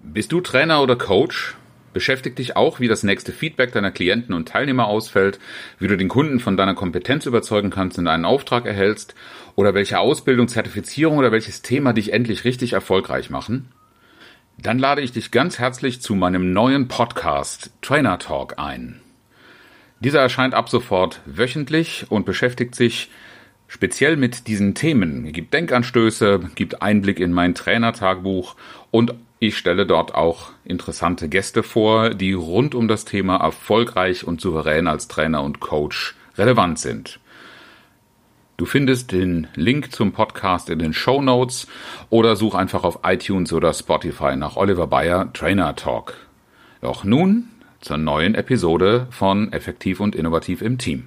Bist du Trainer oder Coach? Beschäftigt dich auch, wie das nächste Feedback deiner Klienten und Teilnehmer ausfällt, wie du den Kunden von deiner Kompetenz überzeugen kannst und einen Auftrag erhältst oder welche Ausbildung, Zertifizierung oder welches Thema dich endlich richtig erfolgreich machen? Dann lade ich dich ganz herzlich zu meinem neuen Podcast Trainer Talk ein. Dieser erscheint ab sofort wöchentlich und beschäftigt sich speziell mit diesen Themen. Gibt Denkanstöße, gibt Einblick in mein Trainertagebuch und ich stelle dort auch interessante Gäste vor, die rund um das Thema erfolgreich und souverän als Trainer und Coach relevant sind. Du findest den Link zum Podcast in den Show Notes oder such einfach auf iTunes oder Spotify nach Oliver Bayer Trainer Talk. Doch nun zur neuen Episode von Effektiv und Innovativ im Team.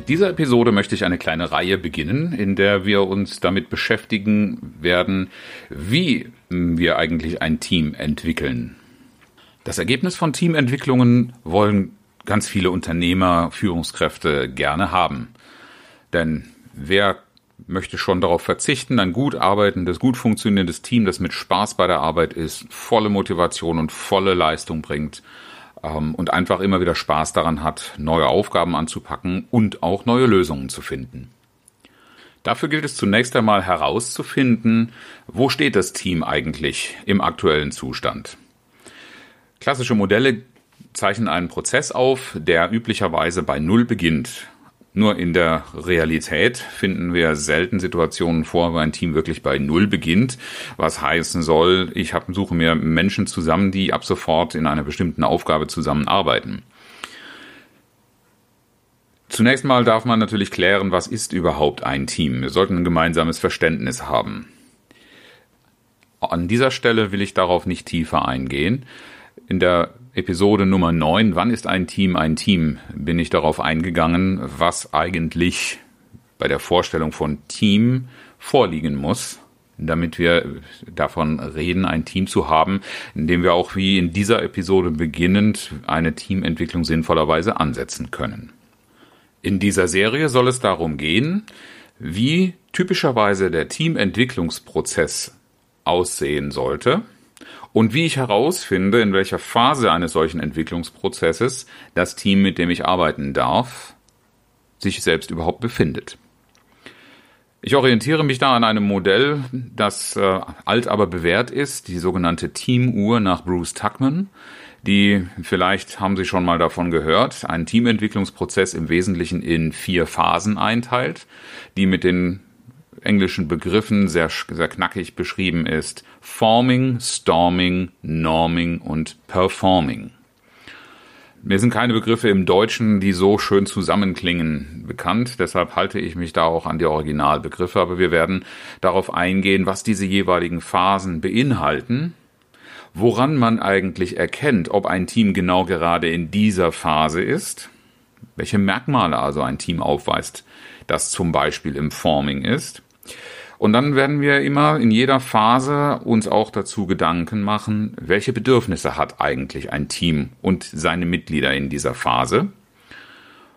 Dieser Episode möchte ich eine kleine Reihe beginnen, in der wir uns damit beschäftigen werden, wie wir eigentlich ein Team entwickeln. Das Ergebnis von Teamentwicklungen wollen ganz viele Unternehmer, Führungskräfte gerne haben. Denn wer möchte schon darauf verzichten, ein gut arbeitendes, gut funktionierendes Team, das mit Spaß bei der Arbeit ist, volle Motivation und volle Leistung bringt ähm, und einfach immer wieder Spaß daran hat, neue Aufgaben anzupacken und auch neue Lösungen zu finden. Dafür gilt es zunächst einmal herauszufinden, wo steht das Team eigentlich im aktuellen Zustand. Klassische Modelle zeichnen einen Prozess auf, der üblicherweise bei Null beginnt. Nur in der Realität finden wir selten Situationen vor, wo ein Team wirklich bei Null beginnt, was heißen soll, ich hab, suche mir Menschen zusammen, die ab sofort in einer bestimmten Aufgabe zusammenarbeiten. Zunächst mal darf man natürlich klären, was ist überhaupt ein Team. Wir sollten ein gemeinsames Verständnis haben. An dieser Stelle will ich darauf nicht tiefer eingehen. In der Episode Nummer 9, wann ist ein Team ein Team, bin ich darauf eingegangen, was eigentlich bei der Vorstellung von Team vorliegen muss, damit wir davon reden, ein Team zu haben, in dem wir auch wie in dieser Episode beginnend eine Teamentwicklung sinnvollerweise ansetzen können. In dieser Serie soll es darum gehen, wie typischerweise der Teamentwicklungsprozess aussehen sollte, und wie ich herausfinde, in welcher Phase eines solchen Entwicklungsprozesses das Team, mit dem ich arbeiten darf, sich selbst überhaupt befindet. Ich orientiere mich da an einem Modell, das äh, alt aber bewährt ist, die sogenannte Teamuhr nach Bruce Tuckman, die vielleicht haben Sie schon mal davon gehört, einen Teamentwicklungsprozess im Wesentlichen in vier Phasen einteilt, die mit den englischen Begriffen sehr, sehr knackig beschrieben ist. Forming, Storming, Norming und Performing. Mir sind keine Begriffe im Deutschen, die so schön zusammenklingen, bekannt. Deshalb halte ich mich da auch an die Originalbegriffe. Aber wir werden darauf eingehen, was diese jeweiligen Phasen beinhalten, woran man eigentlich erkennt, ob ein Team genau gerade in dieser Phase ist, welche Merkmale also ein Team aufweist, das zum Beispiel im Forming ist und dann werden wir immer in jeder Phase uns auch dazu Gedanken machen, welche Bedürfnisse hat eigentlich ein Team und seine Mitglieder in dieser Phase.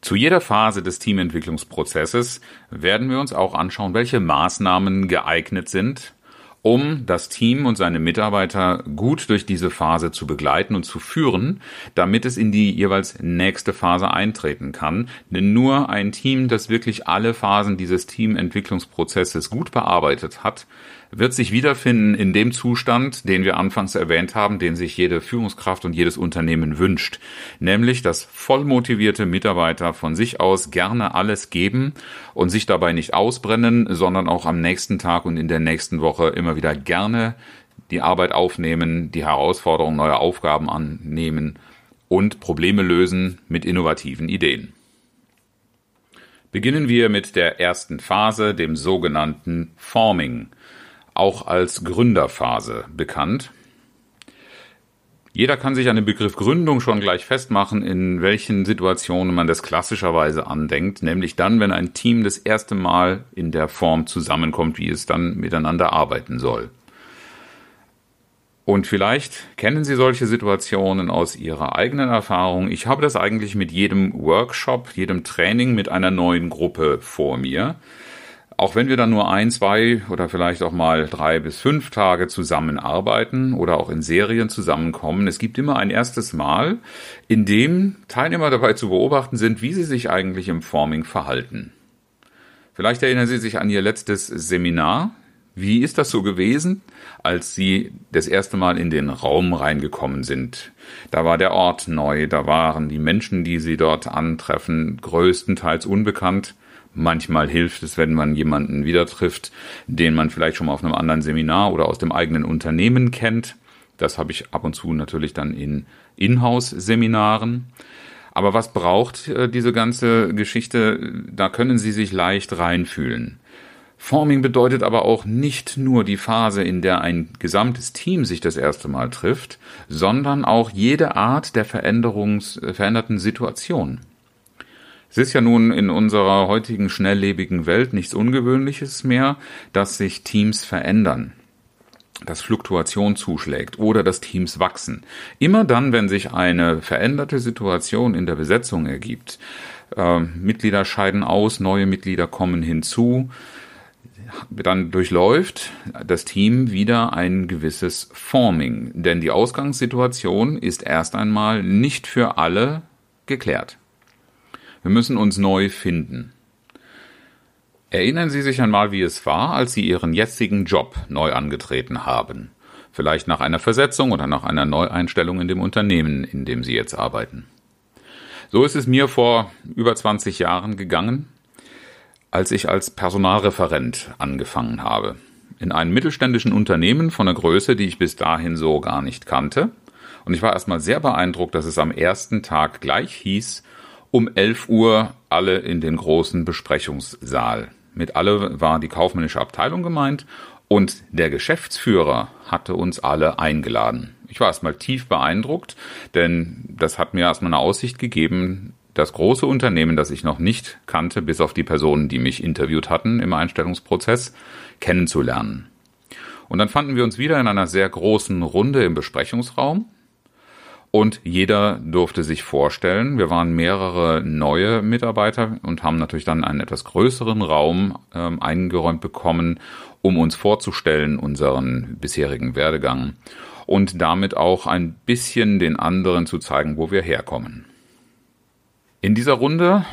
Zu jeder Phase des Teamentwicklungsprozesses werden wir uns auch anschauen, welche Maßnahmen geeignet sind, um das Team und seine Mitarbeiter gut durch diese Phase zu begleiten und zu führen, damit es in die jeweils nächste Phase eintreten kann. Denn nur ein Team, das wirklich alle Phasen dieses Teamentwicklungsprozesses gut bearbeitet hat, wird sich wiederfinden in dem Zustand, den wir anfangs erwähnt haben, den sich jede Führungskraft und jedes Unternehmen wünscht, nämlich dass vollmotivierte Mitarbeiter von sich aus gerne alles geben und sich dabei nicht ausbrennen, sondern auch am nächsten Tag und in der nächsten Woche immer wieder gerne die Arbeit aufnehmen, die Herausforderungen neuer Aufgaben annehmen und Probleme lösen mit innovativen Ideen. Beginnen wir mit der ersten Phase, dem sogenannten Forming auch als Gründerphase bekannt. Jeder kann sich an dem Begriff Gründung schon gleich festmachen, in welchen Situationen man das klassischerweise andenkt, nämlich dann, wenn ein Team das erste Mal in der Form zusammenkommt, wie es dann miteinander arbeiten soll. Und vielleicht kennen Sie solche Situationen aus Ihrer eigenen Erfahrung. Ich habe das eigentlich mit jedem Workshop, jedem Training mit einer neuen Gruppe vor mir auch wenn wir dann nur ein, zwei oder vielleicht auch mal drei bis fünf Tage zusammenarbeiten oder auch in Serien zusammenkommen, es gibt immer ein erstes Mal, in dem Teilnehmer dabei zu beobachten sind, wie sie sich eigentlich im Forming verhalten. Vielleicht erinnern Sie sich an Ihr letztes Seminar. Wie ist das so gewesen, als Sie das erste Mal in den Raum reingekommen sind? Da war der Ort neu, da waren die Menschen, die Sie dort antreffen, größtenteils unbekannt. Manchmal hilft es, wenn man jemanden wieder trifft, den man vielleicht schon mal auf einem anderen Seminar oder aus dem eigenen Unternehmen kennt. Das habe ich ab und zu natürlich dann in Inhouse-Seminaren. Aber was braucht äh, diese ganze Geschichte? Da können Sie sich leicht reinfühlen. Forming bedeutet aber auch nicht nur die Phase, in der ein gesamtes Team sich das erste Mal trifft, sondern auch jede Art der Veränderungs, veränderten Situation. Es ist ja nun in unserer heutigen schnelllebigen Welt nichts Ungewöhnliches mehr, dass sich Teams verändern dass Fluktuation zuschlägt oder dass Teams wachsen. Immer dann, wenn sich eine veränderte Situation in der Besetzung ergibt, äh, Mitglieder scheiden aus, neue Mitglieder kommen hinzu, dann durchläuft das Team wieder ein gewisses Forming, denn die Ausgangssituation ist erst einmal nicht für alle geklärt. Wir müssen uns neu finden. Erinnern Sie sich einmal, wie es war, als Sie Ihren jetzigen Job neu angetreten haben. Vielleicht nach einer Versetzung oder nach einer Neueinstellung in dem Unternehmen, in dem Sie jetzt arbeiten. So ist es mir vor über 20 Jahren gegangen, als ich als Personalreferent angefangen habe. In einem mittelständischen Unternehmen von einer Größe, die ich bis dahin so gar nicht kannte. Und ich war erstmal sehr beeindruckt, dass es am ersten Tag gleich hieß, um 11 Uhr alle in den großen Besprechungssaal. Mit alle war die kaufmännische Abteilung gemeint und der Geschäftsführer hatte uns alle eingeladen. Ich war erstmal tief beeindruckt, denn das hat mir erstmal eine Aussicht gegeben, das große Unternehmen, das ich noch nicht kannte, bis auf die Personen, die mich interviewt hatten im Einstellungsprozess, kennenzulernen. Und dann fanden wir uns wieder in einer sehr großen Runde im Besprechungsraum und jeder durfte sich vorstellen. Wir waren mehrere neue Mitarbeiter und haben natürlich dann einen etwas größeren Raum ähm, eingeräumt bekommen, um uns vorzustellen, unseren bisherigen Werdegang und damit auch ein bisschen den anderen zu zeigen, wo wir herkommen. In dieser Runde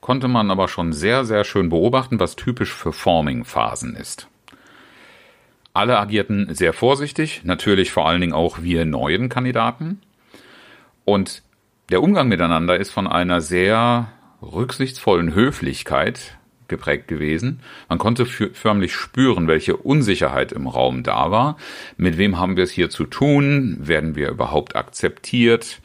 konnte man aber schon sehr, sehr schön beobachten, was typisch für Forming-Phasen ist. Alle agierten sehr vorsichtig, natürlich vor allen Dingen auch wir neuen Kandidaten. Und der Umgang miteinander ist von einer sehr rücksichtsvollen Höflichkeit geprägt gewesen. Man konnte förmlich spüren, welche Unsicherheit im Raum da war. Mit wem haben wir es hier zu tun? Werden wir überhaupt akzeptiert?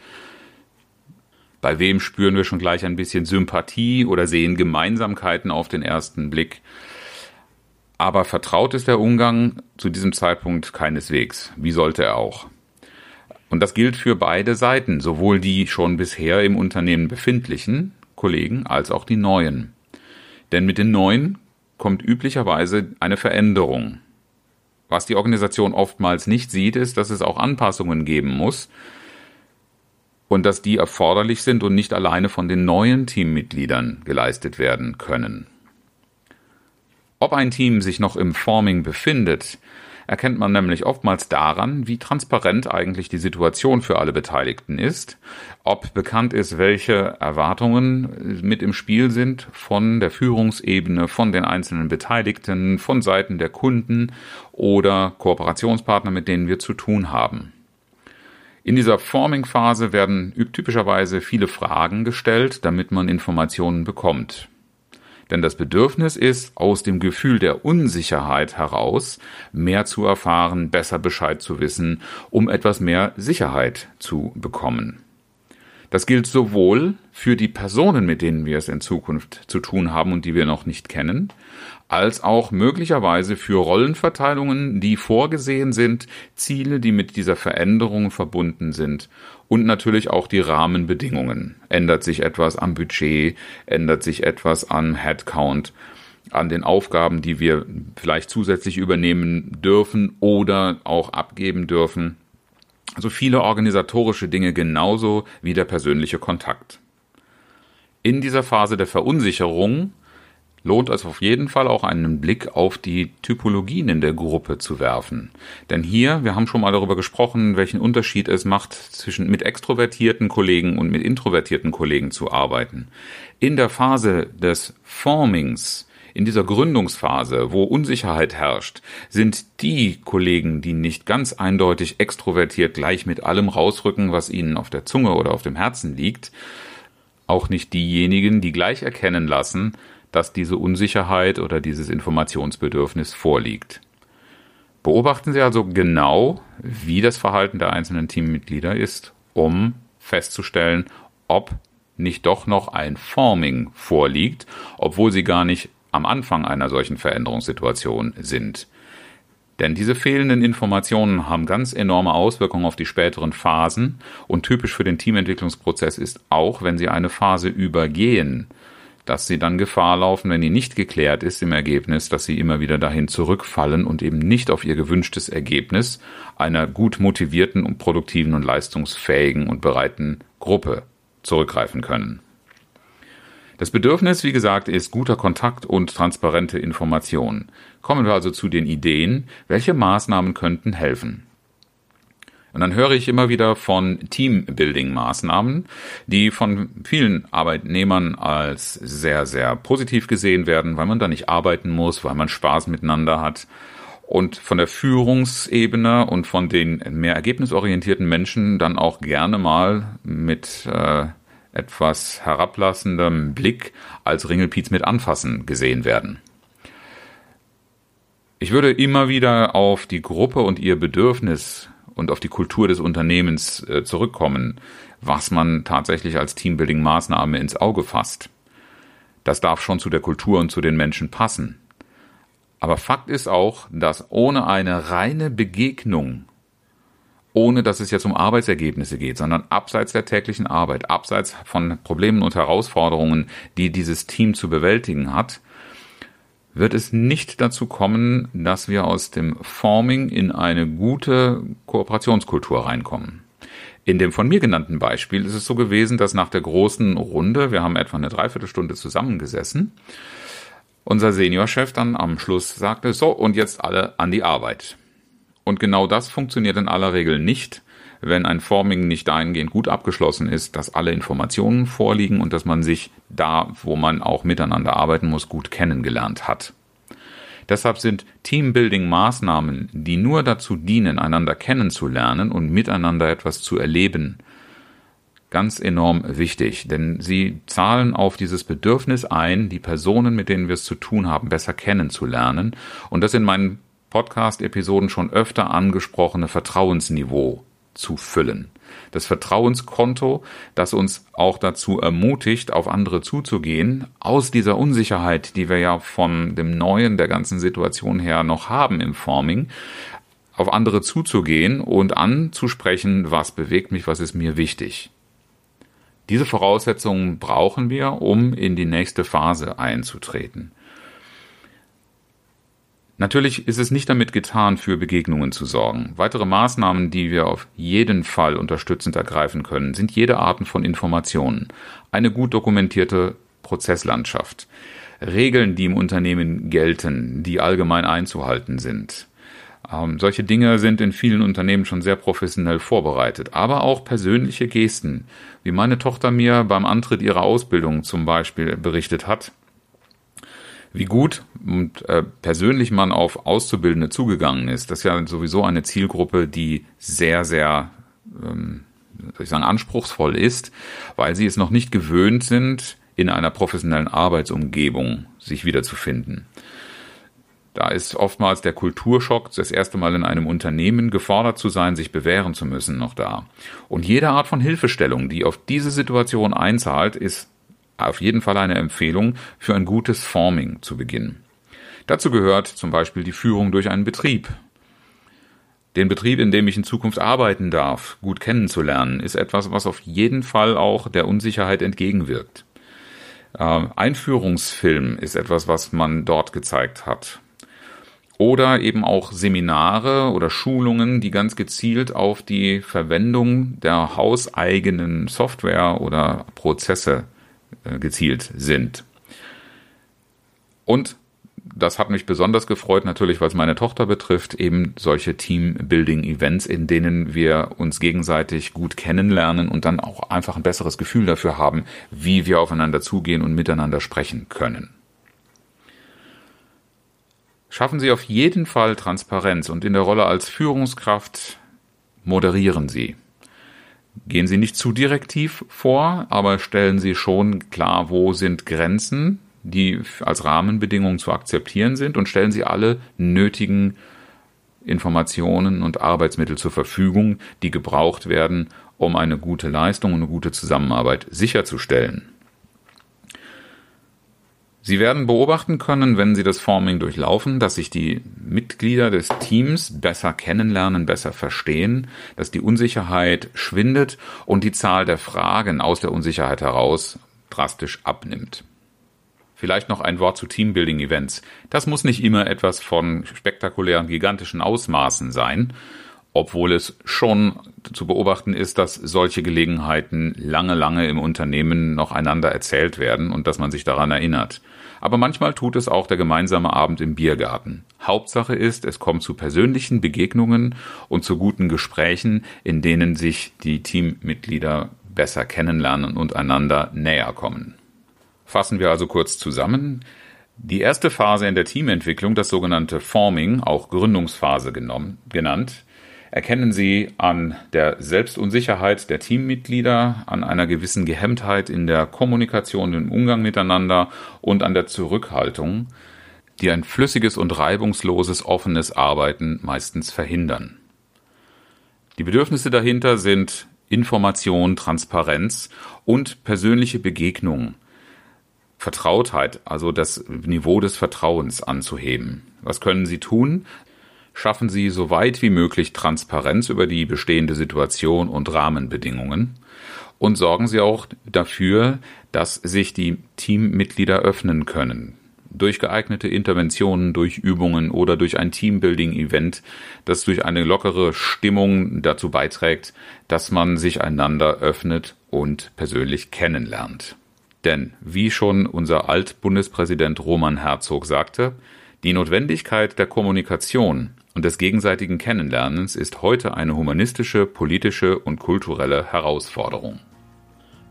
Bei wem spüren wir schon gleich ein bisschen Sympathie oder sehen Gemeinsamkeiten auf den ersten Blick? Aber vertraut ist der Umgang zu diesem Zeitpunkt keineswegs. Wie sollte er auch? Und das gilt für beide Seiten, sowohl die schon bisher im Unternehmen befindlichen Kollegen als auch die neuen. Denn mit den neuen kommt üblicherweise eine Veränderung. Was die Organisation oftmals nicht sieht, ist, dass es auch Anpassungen geben muss und dass die erforderlich sind und nicht alleine von den neuen Teammitgliedern geleistet werden können. Ob ein Team sich noch im Forming befindet, erkennt man nämlich oftmals daran, wie transparent eigentlich die Situation für alle Beteiligten ist, ob bekannt ist, welche Erwartungen mit im Spiel sind von der Führungsebene, von den einzelnen Beteiligten, von Seiten der Kunden oder Kooperationspartner, mit denen wir zu tun haben. In dieser Forming-Phase werden typischerweise viele Fragen gestellt, damit man Informationen bekommt. Denn das Bedürfnis ist, aus dem Gefühl der Unsicherheit heraus mehr zu erfahren, besser Bescheid zu wissen, um etwas mehr Sicherheit zu bekommen. Das gilt sowohl für die Personen, mit denen wir es in Zukunft zu tun haben und die wir noch nicht kennen, als auch möglicherweise für Rollenverteilungen, die vorgesehen sind, Ziele, die mit dieser Veränderung verbunden sind und natürlich auch die Rahmenbedingungen. Ändert sich etwas am Budget, ändert sich etwas am Headcount, an den Aufgaben, die wir vielleicht zusätzlich übernehmen dürfen oder auch abgeben dürfen. Also viele organisatorische Dinge genauso wie der persönliche Kontakt. In dieser Phase der Verunsicherung lohnt es auf jeden Fall auch einen Blick auf die Typologien in der Gruppe zu werfen. Denn hier, wir haben schon mal darüber gesprochen, welchen Unterschied es macht, zwischen mit extrovertierten Kollegen und mit introvertierten Kollegen zu arbeiten. In der Phase des Formings, in dieser Gründungsphase, wo Unsicherheit herrscht, sind die Kollegen, die nicht ganz eindeutig extrovertiert gleich mit allem rausrücken, was ihnen auf der Zunge oder auf dem Herzen liegt, auch nicht diejenigen, die gleich erkennen lassen, dass diese Unsicherheit oder dieses Informationsbedürfnis vorliegt. Beobachten Sie also genau, wie das Verhalten der einzelnen Teammitglieder ist, um festzustellen, ob nicht doch noch ein Forming vorliegt, obwohl Sie gar nicht am Anfang einer solchen Veränderungssituation sind. Denn diese fehlenden Informationen haben ganz enorme Auswirkungen auf die späteren Phasen und typisch für den Teamentwicklungsprozess ist auch, wenn Sie eine Phase übergehen, dass sie dann Gefahr laufen, wenn die nicht geklärt ist im Ergebnis, dass sie immer wieder dahin zurückfallen und eben nicht auf ihr gewünschtes Ergebnis einer gut motivierten und produktiven und leistungsfähigen und bereiten Gruppe zurückgreifen können. Das Bedürfnis, wie gesagt, ist guter Kontakt und transparente Information. Kommen wir also zu den Ideen, welche Maßnahmen könnten helfen. Und dann höre ich immer wieder von Teambuilding-Maßnahmen, die von vielen Arbeitnehmern als sehr, sehr positiv gesehen werden, weil man da nicht arbeiten muss, weil man Spaß miteinander hat. Und von der Führungsebene und von den mehr ergebnisorientierten Menschen dann auch gerne mal mit äh, etwas herablassendem Blick als Ringelpiez mit anfassen gesehen werden. Ich würde immer wieder auf die Gruppe und ihr Bedürfnis und auf die Kultur des Unternehmens äh, zurückkommen, was man tatsächlich als Teambuilding-Maßnahme ins Auge fasst. Das darf schon zu der Kultur und zu den Menschen passen. Aber Fakt ist auch, dass ohne eine reine Begegnung, ohne dass es jetzt um Arbeitsergebnisse geht, sondern abseits der täglichen Arbeit, abseits von Problemen und Herausforderungen, die dieses Team zu bewältigen hat, wird es nicht dazu kommen, dass wir aus dem Forming in eine gute Kooperationskultur reinkommen. In dem von mir genannten Beispiel ist es so gewesen, dass nach der großen Runde, wir haben etwa eine Dreiviertelstunde zusammengesessen, unser Seniorchef dann am Schluss sagte, so, und jetzt alle an die Arbeit. Und genau das funktioniert in aller Regel nicht, wenn ein Forming nicht dahingehend gut abgeschlossen ist, dass alle Informationen vorliegen und dass man sich da, wo man auch miteinander arbeiten muss, gut kennengelernt hat. Deshalb sind Teambuilding-Maßnahmen, die nur dazu dienen, einander kennenzulernen und miteinander etwas zu erleben, ganz enorm wichtig, denn sie zahlen auf dieses Bedürfnis ein, die Personen, mit denen wir es zu tun haben, besser kennenzulernen. Und das in meinen Podcast-Episoden schon öfter angesprochene Vertrauensniveau zu füllen. Das Vertrauenskonto, das uns auch dazu ermutigt, auf andere zuzugehen, aus dieser Unsicherheit, die wir ja von dem Neuen der ganzen Situation her noch haben im Forming, auf andere zuzugehen und anzusprechen, was bewegt mich, was ist mir wichtig. Diese Voraussetzungen brauchen wir, um in die nächste Phase einzutreten. Natürlich ist es nicht damit getan, für Begegnungen zu sorgen. Weitere Maßnahmen, die wir auf jeden Fall unterstützend ergreifen können, sind jede Art von Informationen, eine gut dokumentierte Prozesslandschaft, Regeln, die im Unternehmen gelten, die allgemein einzuhalten sind. Ähm, solche Dinge sind in vielen Unternehmen schon sehr professionell vorbereitet, aber auch persönliche Gesten, wie meine Tochter mir beim Antritt ihrer Ausbildung zum Beispiel berichtet hat wie gut und äh, persönlich man auf Auszubildende zugegangen ist. Das ist ja sowieso eine Zielgruppe, die sehr, sehr, ähm, soll ich sagen, anspruchsvoll ist, weil sie es noch nicht gewöhnt sind, in einer professionellen Arbeitsumgebung sich wiederzufinden. Da ist oftmals der Kulturschock, das erste Mal in einem Unternehmen gefordert zu sein, sich bewähren zu müssen, noch da. Und jede Art von Hilfestellung, die auf diese Situation einzahlt, ist auf jeden Fall eine Empfehlung für ein gutes Forming zu beginnen. Dazu gehört zum Beispiel die Führung durch einen Betrieb. Den Betrieb, in dem ich in Zukunft arbeiten darf, gut kennenzulernen, ist etwas, was auf jeden Fall auch der Unsicherheit entgegenwirkt. Äh, Einführungsfilm ist etwas, was man dort gezeigt hat oder eben auch Seminare oder Schulungen, die ganz gezielt auf die Verwendung der hauseigenen Software oder Prozesse gezielt sind. Und das hat mich besonders gefreut, natürlich, weil es meine Tochter betrifft, eben solche Team-Building-Events, in denen wir uns gegenseitig gut kennenlernen und dann auch einfach ein besseres Gefühl dafür haben, wie wir aufeinander zugehen und miteinander sprechen können. Schaffen Sie auf jeden Fall Transparenz und in der Rolle als Führungskraft moderieren Sie. Gehen Sie nicht zu direktiv vor, aber stellen Sie schon klar, wo sind Grenzen, die als Rahmenbedingungen zu akzeptieren sind und stellen Sie alle nötigen Informationen und Arbeitsmittel zur Verfügung, die gebraucht werden, um eine gute Leistung und eine gute Zusammenarbeit sicherzustellen. Sie werden beobachten können, wenn Sie das Forming durchlaufen, dass sich die Mitglieder des Teams besser kennenlernen, besser verstehen, dass die Unsicherheit schwindet und die Zahl der Fragen aus der Unsicherheit heraus drastisch abnimmt. Vielleicht noch ein Wort zu Teambuilding-Events. Das muss nicht immer etwas von spektakulären, gigantischen Ausmaßen sein, obwohl es schon zu beobachten ist, dass solche Gelegenheiten lange, lange im Unternehmen noch einander erzählt werden und dass man sich daran erinnert. Aber manchmal tut es auch der gemeinsame Abend im Biergarten. Hauptsache ist, es kommt zu persönlichen Begegnungen und zu guten Gesprächen, in denen sich die Teammitglieder besser kennenlernen und einander näher kommen. Fassen wir also kurz zusammen. Die erste Phase in der Teamentwicklung, das sogenannte Forming, auch Gründungsphase genommen, genannt, erkennen Sie an der Selbstunsicherheit der Teammitglieder, an einer gewissen Gehemmtheit in der Kommunikation, im Umgang miteinander und an der Zurückhaltung, die ein flüssiges und reibungsloses offenes Arbeiten meistens verhindern. Die Bedürfnisse dahinter sind Information, Transparenz und persönliche Begegnung, Vertrautheit, also das Niveau des Vertrauens anzuheben. Was können Sie tun? Schaffen Sie so weit wie möglich Transparenz über die bestehende Situation und Rahmenbedingungen und sorgen Sie auch dafür, dass sich die Teammitglieder öffnen können. Durch geeignete Interventionen, durch Übungen oder durch ein Teambuilding-Event, das durch eine lockere Stimmung dazu beiträgt, dass man sich einander öffnet und persönlich kennenlernt. Denn, wie schon unser Altbundespräsident Roman Herzog sagte, die Notwendigkeit der Kommunikation und des gegenseitigen Kennenlernens ist heute eine humanistische, politische und kulturelle Herausforderung.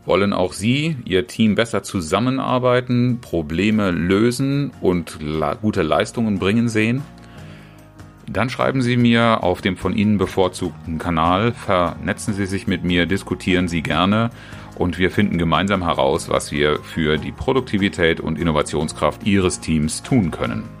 Wollen auch Sie, Ihr Team besser zusammenarbeiten, Probleme lösen und gute Leistungen bringen sehen? Dann schreiben Sie mir auf dem von Ihnen bevorzugten Kanal, vernetzen Sie sich mit mir, diskutieren Sie gerne und wir finden gemeinsam heraus, was wir für die Produktivität und Innovationskraft Ihres Teams tun können.